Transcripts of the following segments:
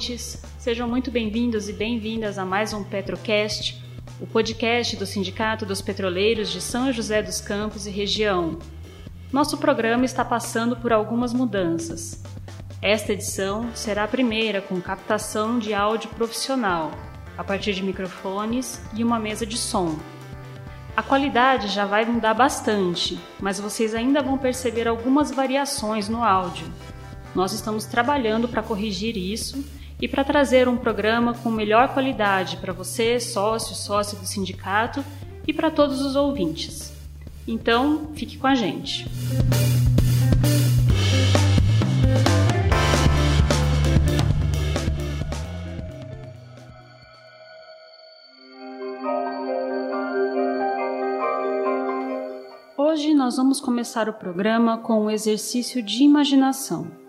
Ouvintes! Sejam muito bem-vindos e bem-vindas a mais um Petrocast, o podcast do Sindicato dos Petroleiros de São José dos Campos e região. Nosso programa está passando por algumas mudanças. Esta edição será a primeira com captação de áudio profissional, a partir de microfones e uma mesa de som. A qualidade já vai mudar bastante, mas vocês ainda vão perceber algumas variações no áudio. Nós estamos trabalhando para corrigir isso e para trazer um programa com melhor qualidade para você, sócio, sócio do sindicato e para todos os ouvintes. Então, fique com a gente. Hoje nós vamos começar o programa com um exercício de imaginação.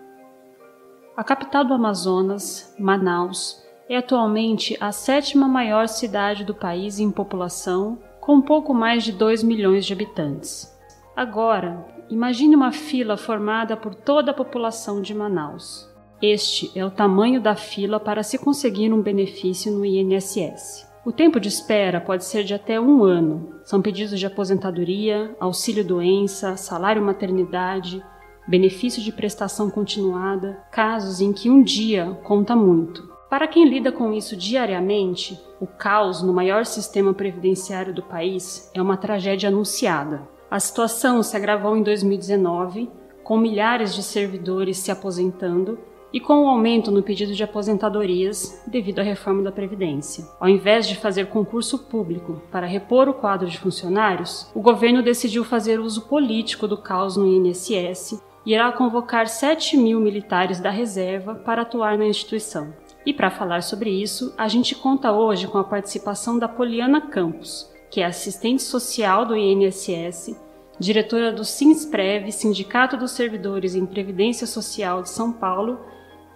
A capital do Amazonas, Manaus, é atualmente a sétima maior cidade do país em população, com pouco mais de 2 milhões de habitantes. Agora, imagine uma fila formada por toda a população de Manaus. Este é o tamanho da fila para se conseguir um benefício no INSS. O tempo de espera pode ser de até um ano. São pedidos de aposentadoria, auxílio-doença, salário-maternidade, benefício de prestação continuada, casos em que um dia conta muito. Para quem lida com isso diariamente, o caos no maior sistema previdenciário do país é uma tragédia anunciada. A situação se agravou em 2019, com milhares de servidores se aposentando e com o aumento no pedido de aposentadorias devido à reforma da Previdência. Ao invés de fazer concurso público para repor o quadro de funcionários, o governo decidiu fazer uso político do caos no INSS irá convocar 7 mil militares da reserva para atuar na instituição. E para falar sobre isso, a gente conta hoje com a participação da Poliana Campos, que é assistente social do INSS, diretora do SINSPREV, Sindicato dos Servidores em Previdência Social de São Paulo,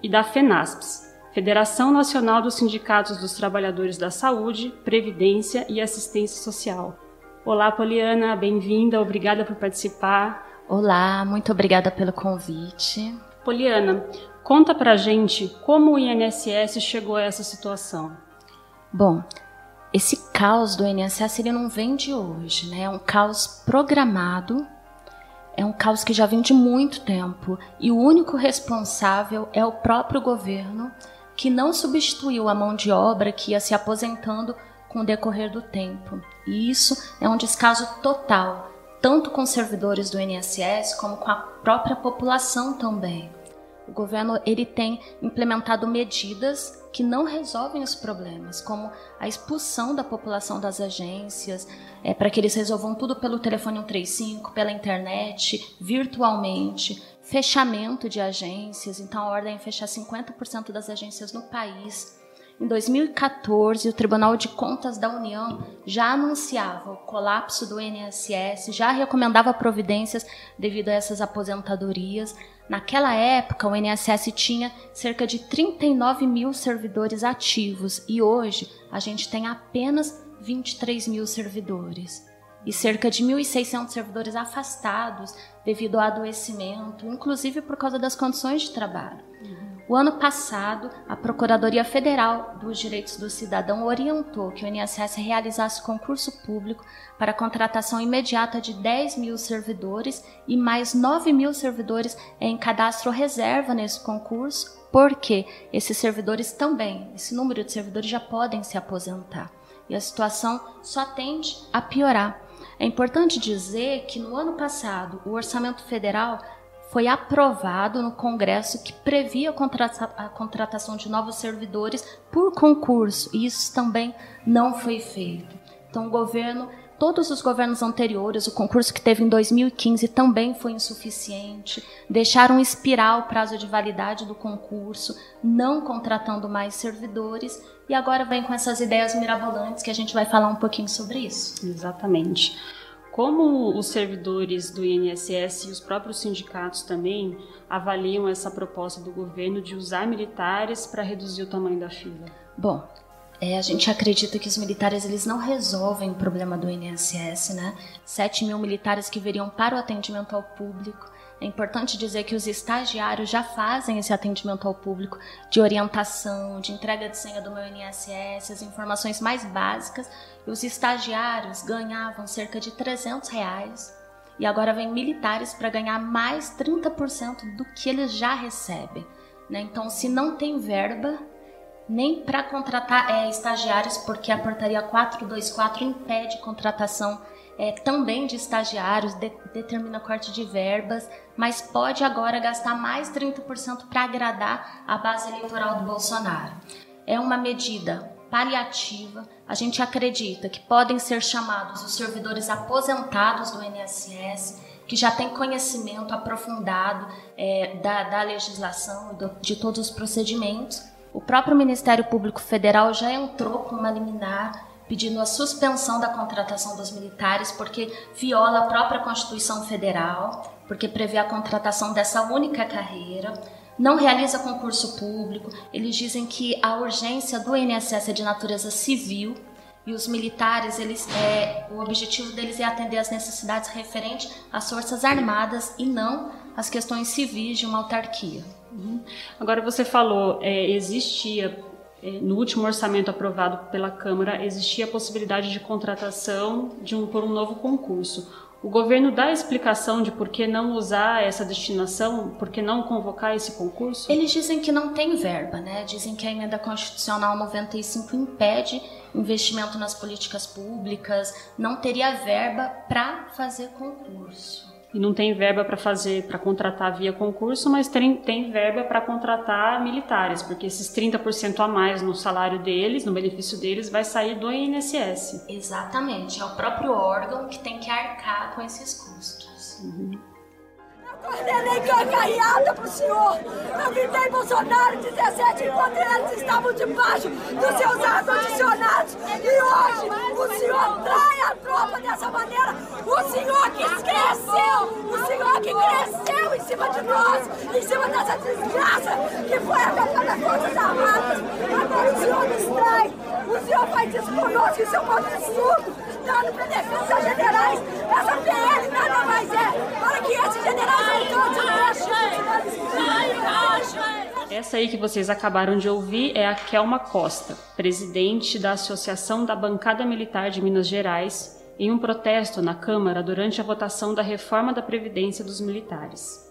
e da FENASPS, Federação Nacional dos Sindicatos dos Trabalhadores da Saúde, Previdência e Assistência Social. Olá, Poliana, bem-vinda, obrigada por participar. Olá, muito obrigada pelo convite. Poliana, conta pra gente como o INSS chegou a essa situação. Bom, esse caos do INSS ele não vem de hoje, né? É um caos programado, é um caos que já vem de muito tempo e o único responsável é o próprio governo que não substituiu a mão de obra que ia se aposentando com o decorrer do tempo. E isso é um descaso total tanto com servidores do INSS como com a própria população também. O governo ele tem implementado medidas que não resolvem os problemas, como a expulsão da população das agências, é, para que eles resolvam tudo pelo telefone 135, pela internet, virtualmente, fechamento de agências, então a ordem é fechar 50% das agências no país. Em 2014, o Tribunal de Contas da União já anunciava o colapso do INSS, já recomendava providências devido a essas aposentadorias. Naquela época, o INSS tinha cerca de 39 mil servidores ativos e hoje a gente tem apenas 23 mil servidores e cerca de 1.600 servidores afastados devido ao adoecimento, inclusive por causa das condições de trabalho. Uhum. O ano passado, a Procuradoria Federal dos Direitos do Cidadão orientou que o INSS realizasse concurso público para a contratação imediata de 10 mil servidores e mais 9 mil servidores em cadastro reserva nesse concurso, porque esses servidores também, esse número de servidores já podem se aposentar. E a situação só tende a piorar. É importante dizer que no ano passado o orçamento federal foi aprovado no Congresso que previa a contratação de novos servidores por concurso, e isso também não foi feito. Então, o governo, todos os governos anteriores, o concurso que teve em 2015 também foi insuficiente, deixaram expirar o prazo de validade do concurso, não contratando mais servidores, e agora vem com essas ideias mirabolantes que a gente vai falar um pouquinho sobre isso. Exatamente. Como os servidores do INSS e os próprios sindicatos também avaliam essa proposta do governo de usar militares para reduzir o tamanho da fila? Bom, é, a gente acredita que os militares eles não resolvem o problema do INSS, né? 7 mil militares que viriam para o atendimento ao público É importante dizer que os estagiários já fazem esse atendimento ao público de orientação, de entrega de senha do meu INSS, as informações mais básicas. E os estagiários ganhavam cerca de 300 reais e agora vem militares para ganhar mais 30% do que eles já recebem. Né? Então, se não tem verba, nem para contratar é, estagiários, porque a portaria 424 impede contratação é, também de estagiários, de, determina corte de verbas, mas pode agora gastar mais 30% para agradar a base eleitoral do Bolsonaro. É uma medida paliativa. A gente acredita que podem ser chamados os servidores aposentados do INSS, que já têm conhecimento aprofundado é, da, da legislação e de todos os procedimentos. O próprio Ministério Público Federal já entrou com uma liminar pedindo a suspensão da contratação dos militares porque viola a própria Constituição Federal, porque prevê a contratação dessa única carreira, não realiza concurso público. Eles dizem que a urgência do INSS é de natureza civil e os militares, eles, é, o objetivo deles é atender às necessidades referentes às forças armadas e não às questões civis de uma autarquia. Uhum. Agora você falou, é, existia no último orçamento aprovado pela Câmara, existia a possibilidade de contratação de um, por um novo concurso. O governo dá explicação de por que não usar essa destinação, por que não convocar esse concurso? Eles dizem que não tem verba, né? Dizem que a emenda constitucional 95 impede investimento nas políticas públicas, não teria verba para fazer concurso e não tem verba para fazer, para contratar via concurso, mas tem, tem verba para contratar militares, porque esses 30% a mais no salário deles, no benefício deles, vai sair do INSS. Exatamente, é o próprio órgão que tem que arcar com esses custos. Uhum. Coordenei carreata pro senhor. Eu gritei Bolsonaro 17 enquanto eles estavam debaixo dos seus ar-condicionados. E hoje o senhor trai a tropa dessa maneira. O senhor que cresceu, o senhor que cresceu em cima de nós, em cima dessa desgraça que foi a campanha das Forças Armadas. Agora o senhor nos trai. O senhor faz isso conosco, isso é um absurdo dando benefícios a generais. Essa PL nada mais é para que esses generais não essa aí que vocês acabaram de ouvir é a Kelma Costa, presidente da Associação da Bancada Militar de Minas Gerais, em um protesto na Câmara durante a votação da reforma da Previdência dos Militares.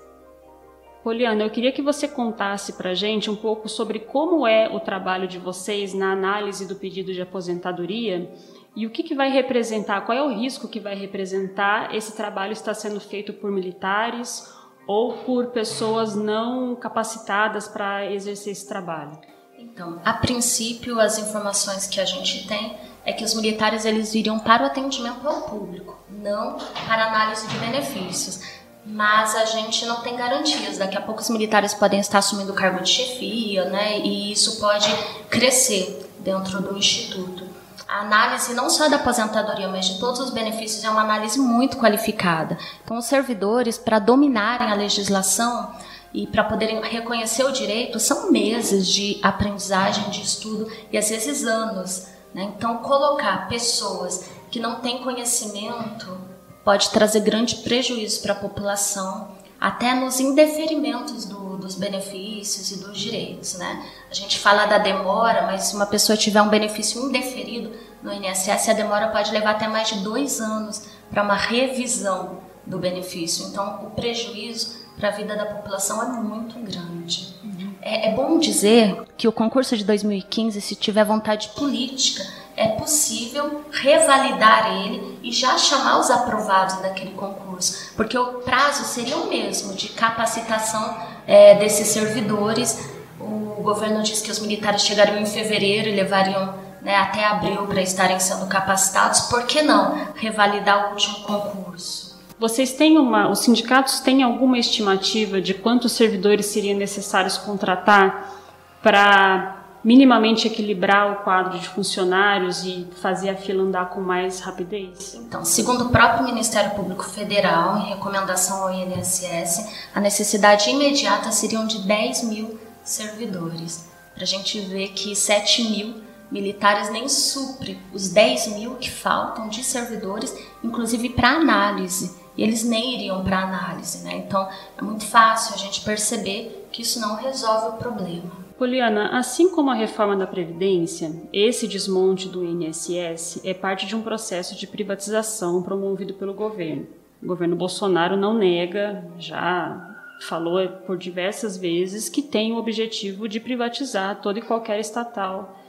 Poliana, eu queria que você contasse para gente um pouco sobre como é o trabalho de vocês na análise do pedido de aposentadoria e o que, que vai representar, qual é o risco que vai representar esse trabalho estar sendo feito por militares ou por pessoas não capacitadas para exercer esse trabalho? Então, a princípio, as informações que a gente tem é que os militares eles viriam para o atendimento ao público, não para análise de benefícios. Mas a gente não tem garantias. Daqui a pouco os militares podem estar assumindo o cargo de chefia, né? E isso pode crescer dentro do instituto a análise não só da aposentadoria, mas de todos os benefícios é uma análise muito qualificada. Então, os servidores, para dominarem a legislação e para poderem reconhecer o direito, são meses de aprendizagem, de estudo e às vezes anos. Né? Então, colocar pessoas que não têm conhecimento pode trazer grande prejuízo para a população, até nos indeferimentos do, dos benefícios e dos direitos. Né? A gente fala da demora, mas se uma pessoa tiver um benefício indeferido no INSS, a demora pode levar até mais de dois anos para uma revisão do benefício. Então, o prejuízo para a vida da população é muito grande. Uhum. É, é bom dizer que o concurso de 2015, se tiver vontade política, é possível revalidar ele e já chamar os aprovados daquele concurso, porque o prazo seria o mesmo de capacitação é, desses servidores o governo disse que os militares chegariam em fevereiro e levariam né, até abril para estarem sendo capacitados. Por que não revalidar o último concurso? Vocês têm uma, os sindicatos têm alguma estimativa de quantos servidores seriam necessários contratar para minimamente equilibrar o quadro de funcionários e fazer a fila andar com mais rapidez? Então, segundo o próprio Ministério Público Federal, em recomendação ao INSS, a necessidade imediata seriam de 10 mil servidores. Para a gente ver que 7 mil militares nem supre os 10 mil que faltam de servidores, inclusive para análise e eles nem iriam para análise, né? Então é muito fácil a gente perceber que isso não resolve o problema. Poliana, assim como a reforma da Previdência, esse desmonte do INSS é parte de um processo de privatização promovido pelo governo. O governo Bolsonaro não nega, já falou por diversas vezes, que tem o objetivo de privatizar toda e qualquer estatal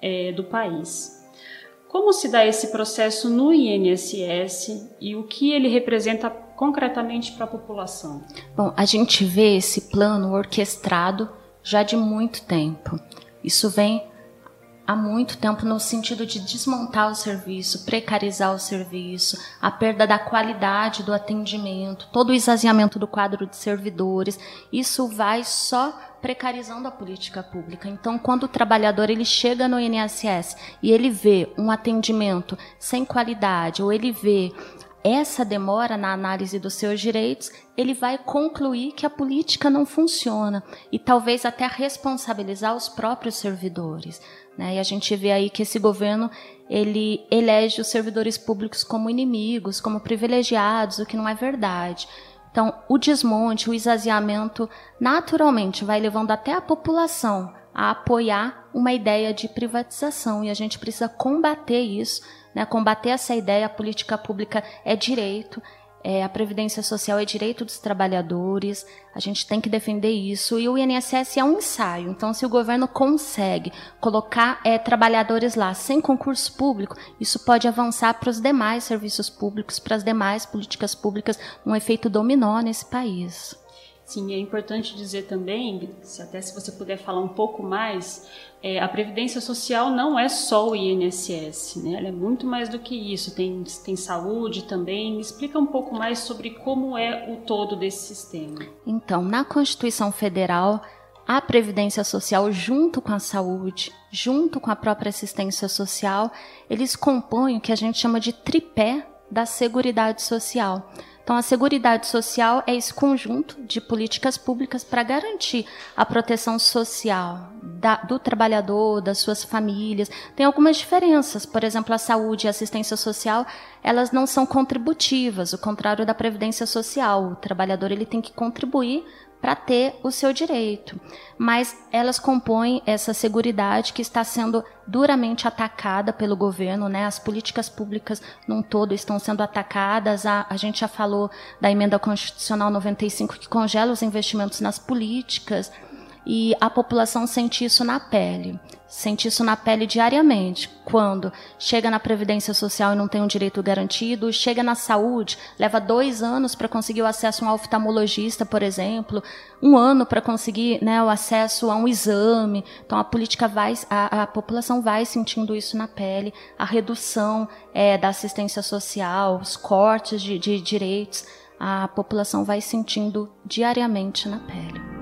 é, do país. Como se dá esse processo no INSS e o que ele representa concretamente para a população? Bom, a gente vê esse plano orquestrado já de muito tempo. Isso vem há muito tempo no sentido de desmontar o serviço, precarizar o serviço, a perda da qualidade do atendimento, todo o esvaziamento do quadro de servidores. Isso vai só precarizando a política pública. Então, quando o trabalhador ele chega no INSS e ele vê um atendimento sem qualidade ou ele vê essa demora na análise dos seus direitos, ele vai concluir que a política não funciona e talvez até responsabilizar os próprios servidores. Né? E a gente vê aí que esse governo ele elege os servidores públicos como inimigos, como privilegiados, o que não é verdade. Então, o desmonte, o esvaziamento, naturalmente vai levando até a população a apoiar uma ideia de privatização e a gente precisa combater isso, né? combater essa ideia. A política pública é direito, é, a previdência social é direito dos trabalhadores, a gente tem que defender isso. E o INSS é um ensaio. Então, se o governo consegue colocar é, trabalhadores lá sem concurso público, isso pode avançar para os demais serviços públicos, para as demais políticas públicas, um efeito dominó nesse país. Sim, é importante dizer também, se até se você puder falar um pouco mais, é, a Previdência Social não é só o INSS, né? ela é muito mais do que isso, tem, tem saúde também. Explica um pouco mais sobre como é o todo desse sistema. Então, na Constituição Federal, a Previdência Social, junto com a saúde, junto com a própria assistência social, eles compõem o que a gente chama de tripé da Seguridade Social. Então, a Seguridade Social é esse conjunto de políticas públicas para garantir a proteção social da, do trabalhador, das suas famílias. Tem algumas diferenças, por exemplo, a saúde e a assistência social, elas não são contributivas, o contrário da previdência social. O trabalhador ele tem que contribuir para ter o seu direito. Mas elas compõem essa seguridade que está sendo duramente atacada pelo governo, né? As políticas públicas num todo estão sendo atacadas. A, a gente já falou da emenda constitucional 95 que congela os investimentos nas políticas e a população sente isso na pele. Sente isso na pele diariamente. Quando chega na Previdência Social e não tem um direito garantido, chega na saúde, leva dois anos para conseguir o acesso a um oftalmologista, por exemplo, um ano para conseguir né, o acesso a um exame. Então a política vai, a, a população vai sentindo isso na pele, a redução é, da assistência social, os cortes de, de direitos, a população vai sentindo diariamente na pele.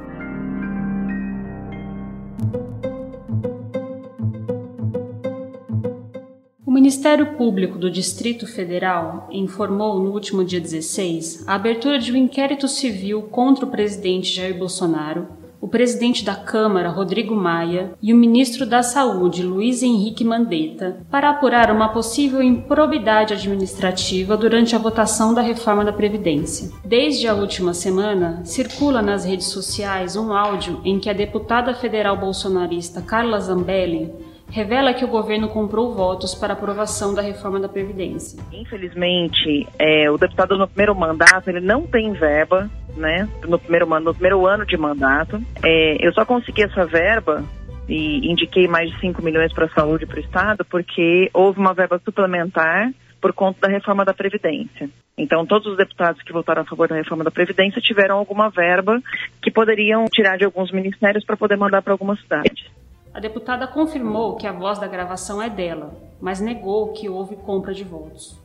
Ministério Público do Distrito Federal informou no último dia 16 a abertura de um inquérito civil contra o presidente Jair Bolsonaro, o presidente da Câmara, Rodrigo Maia, e o ministro da Saúde, Luiz Henrique Mandetta, para apurar uma possível improbidade administrativa durante a votação da reforma da Previdência. Desde a última semana, circula nas redes sociais um áudio em que a deputada federal bolsonarista Carla Zambelli revela que o governo comprou votos para aprovação da reforma da Previdência. Infelizmente, é, o deputado no primeiro mandato ele não tem verba, né? No primeiro, no primeiro ano de mandato. É, eu só consegui essa verba e indiquei mais de 5 milhões para a saúde para o Estado porque houve uma verba suplementar por conta da reforma da Previdência. Então, todos os deputados que votaram a favor da reforma da Previdência tiveram alguma verba que poderiam tirar de alguns ministérios para poder mandar para algumas cidades. A deputada confirmou que a voz da gravação é dela, mas negou que houve compra de votos.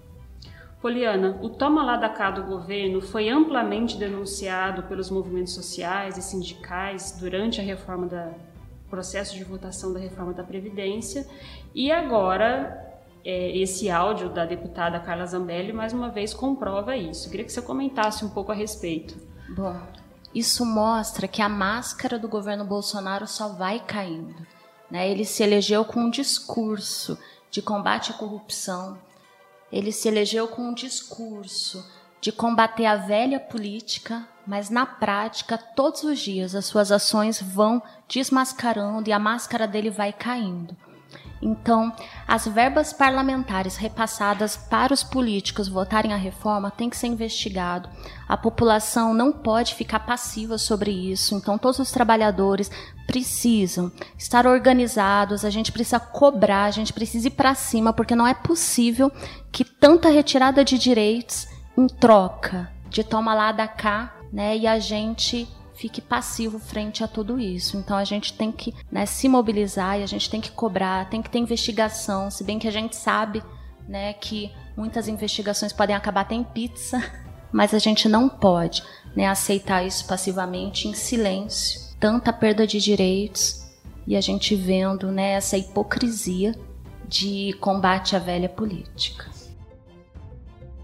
Poliana, o toma lá da cá do governo foi amplamente denunciado pelos movimentos sociais e sindicais durante a reforma da processo de votação da reforma da Previdência e agora é, esse áudio da deputada Carla Zambelli mais uma vez comprova isso. Eu queria que você comentasse um pouco a respeito. Bom, isso mostra que a máscara do governo Bolsonaro só vai caindo. Né? Ele se elegeu com um discurso de combate à corrupção, ele se elegeu com um discurso de combater a velha política, mas na prática, todos os dias, as suas ações vão desmascarando e a máscara dele vai caindo. Então, as verbas parlamentares repassadas para os políticos votarem a reforma têm que ser investigado. A população não pode ficar passiva sobre isso. Então, todos os trabalhadores precisam estar organizados, a gente precisa cobrar, a gente precisa ir para cima, porque não é possível que tanta retirada de direitos em troca de toma lá da cá, né, e a gente fique passivo frente a tudo isso. Então a gente tem que né, se mobilizar e a gente tem que cobrar, tem que ter investigação, se bem que a gente sabe né, que muitas investigações podem acabar até em pizza, mas a gente não pode né, aceitar isso passivamente em silêncio. Tanta perda de direitos e a gente vendo né, essa hipocrisia de combate à velha política.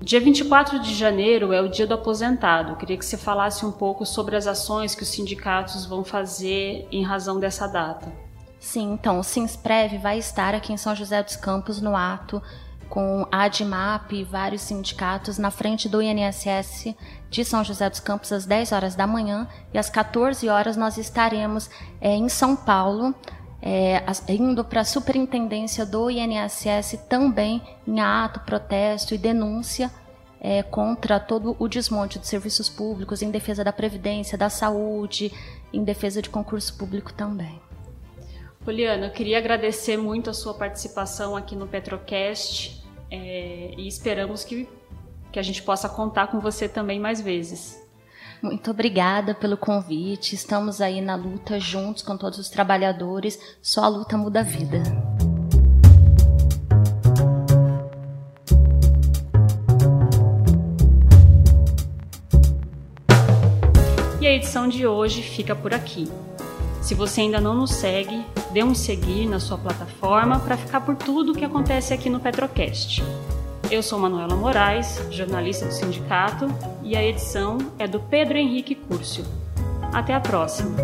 Dia 24 de janeiro é o dia do aposentado. Eu queria que você falasse um pouco sobre as ações que os sindicatos vão fazer em razão dessa data. Sim, então o Sinsprev vai estar aqui em São José dos Campos no ato com a ADMAP e vários sindicatos na frente do INSS de São José dos Campos às 10 horas da manhã e às 14 horas nós estaremos é, em São Paulo é, indo para a superintendência do INSS também em ato, protesto e denúncia é, contra todo o desmonte de serviços públicos, em defesa da Previdência, da saúde, em defesa de concurso público também. Poliana, eu queria agradecer muito a sua participação aqui no Petrocast é, e esperamos que, que a gente possa contar com você também mais vezes. Muito obrigada pelo convite. Estamos aí na luta juntos com todos os trabalhadores. Só a luta muda a vida. E a edição de hoje fica por aqui. Se você ainda não nos segue, dê um seguir na sua plataforma para ficar por tudo o que acontece aqui no Petrocast. Eu sou Manuela Moraes, jornalista do sindicato, e a edição é do Pedro Henrique Curcio. Até a próxima!